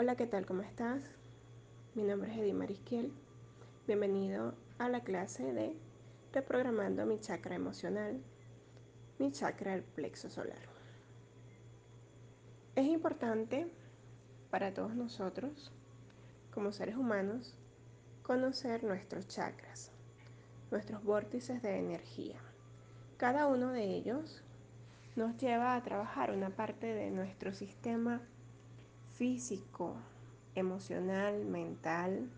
Hola, ¿qué tal? ¿Cómo estás? Mi nombre es Eddie Marisquiel. Bienvenido a la clase de Reprogramando mi chakra emocional, mi chakra del plexo solar. Es importante para todos nosotros, como seres humanos, conocer nuestros chakras, nuestros vórtices de energía. Cada uno de ellos nos lleva a trabajar una parte de nuestro sistema físico, emocional, mental,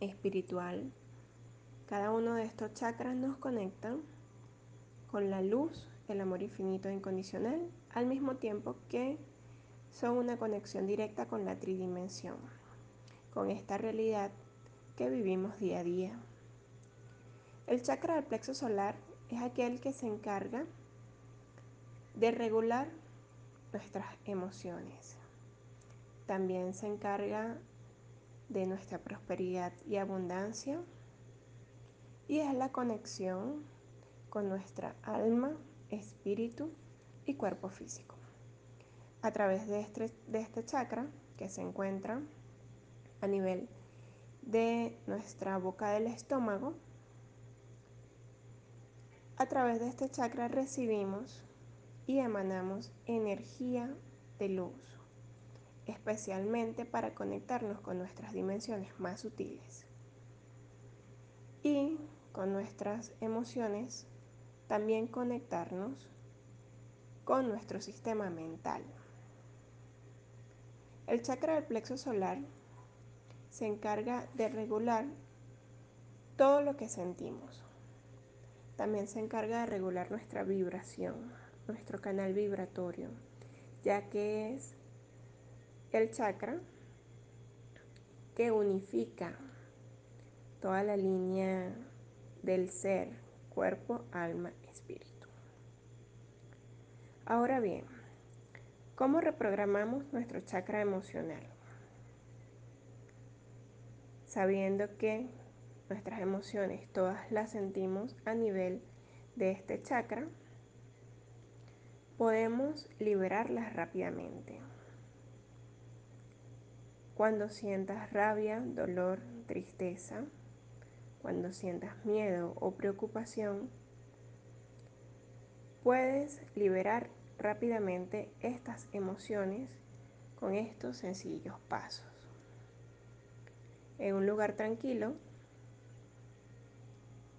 espiritual. Cada uno de estos chakras nos conectan con la luz, el amor infinito e incondicional, al mismo tiempo que son una conexión directa con la tridimensión, con esta realidad que vivimos día a día. El chakra del plexo solar es aquel que se encarga de regular nuestras emociones. También se encarga de nuestra prosperidad y abundancia y es la conexión con nuestra alma, espíritu y cuerpo físico. A través de este, de este chakra que se encuentra a nivel de nuestra boca del estómago, a través de este chakra recibimos y emanamos energía de luz especialmente para conectarnos con nuestras dimensiones más sutiles. Y con nuestras emociones, también conectarnos con nuestro sistema mental. El chakra del plexo solar se encarga de regular todo lo que sentimos. También se encarga de regular nuestra vibración, nuestro canal vibratorio, ya que es el chakra que unifica toda la línea del ser, cuerpo, alma, espíritu. Ahora bien, ¿cómo reprogramamos nuestro chakra emocional? Sabiendo que nuestras emociones todas las sentimos a nivel de este chakra, podemos liberarlas rápidamente. Cuando sientas rabia, dolor, tristeza, cuando sientas miedo o preocupación, puedes liberar rápidamente estas emociones con estos sencillos pasos. En un lugar tranquilo,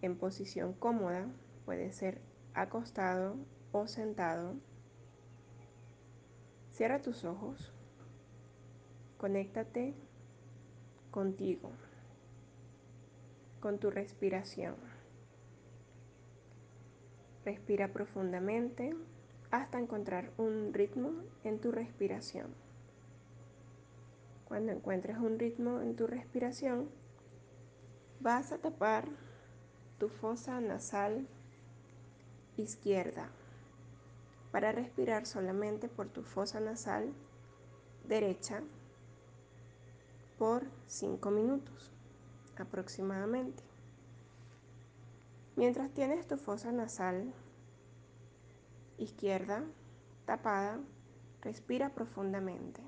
en posición cómoda, puede ser acostado o sentado. Cierra tus ojos Conéctate contigo, con tu respiración. Respira profundamente hasta encontrar un ritmo en tu respiración. Cuando encuentres un ritmo en tu respiración, vas a tapar tu fosa nasal izquierda para respirar solamente por tu fosa nasal derecha por 5 minutos aproximadamente. Mientras tienes tu fosa nasal izquierda tapada, respira profundamente.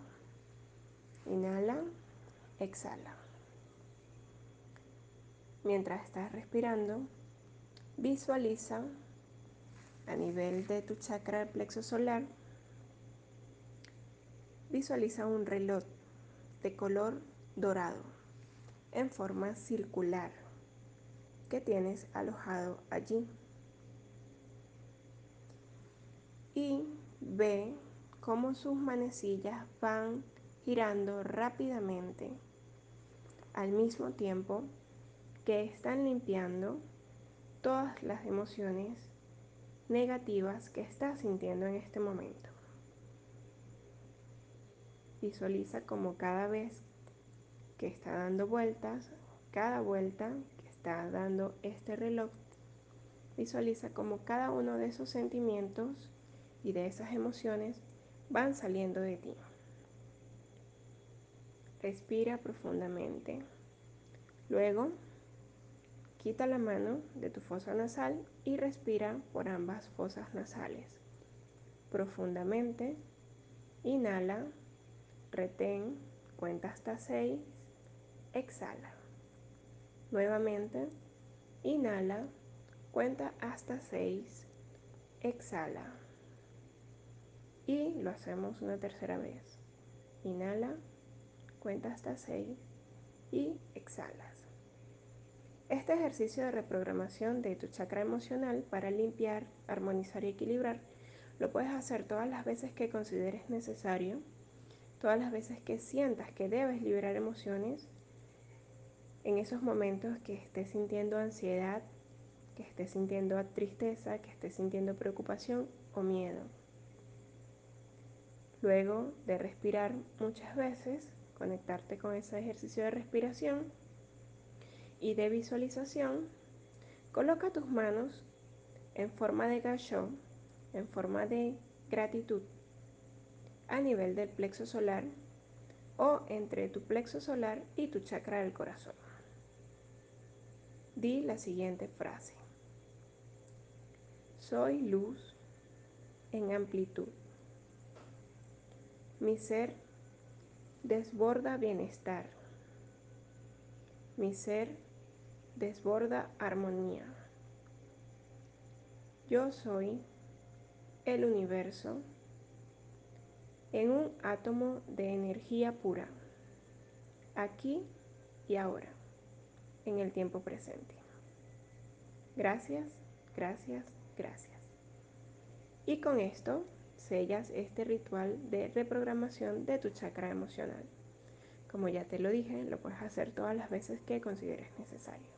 Inhala, exhala. Mientras estás respirando, visualiza a nivel de tu chakra del plexo solar, visualiza un reloj de color dorado en forma circular que tienes alojado allí. Y ve cómo sus manecillas van girando rápidamente al mismo tiempo que están limpiando todas las emociones negativas que estás sintiendo en este momento. Visualiza como cada vez que está dando vueltas, cada vuelta que está dando este reloj, visualiza como cada uno de esos sentimientos y de esas emociones van saliendo de ti. Respira profundamente. Luego, quita la mano de tu fosa nasal y respira por ambas fosas nasales. Profundamente, inhala retén, cuenta hasta 6, exhala. Nuevamente, inhala, cuenta hasta 6, exhala. Y lo hacemos una tercera vez. Inhala, cuenta hasta 6 y exhalas. Este ejercicio de reprogramación de tu chakra emocional para limpiar, armonizar y equilibrar lo puedes hacer todas las veces que consideres necesario, todas las veces que sientas que debes liberar emociones, en esos momentos que estés sintiendo ansiedad, que estés sintiendo tristeza, que estés sintiendo preocupación o miedo. Luego de respirar muchas veces, conectarte con ese ejercicio de respiración y de visualización, coloca tus manos en forma de gacho, en forma de gratitud, a nivel del plexo solar o entre tu plexo solar y tu chakra del corazón. Di la siguiente frase. Soy luz en amplitud. Mi ser desborda bienestar. Mi ser desborda armonía. Yo soy el universo en un átomo de energía pura, aquí y ahora, en el tiempo presente. Gracias, gracias, gracias. Y con esto sellas este ritual de reprogramación de tu chakra emocional. Como ya te lo dije, lo puedes hacer todas las veces que consideres necesario.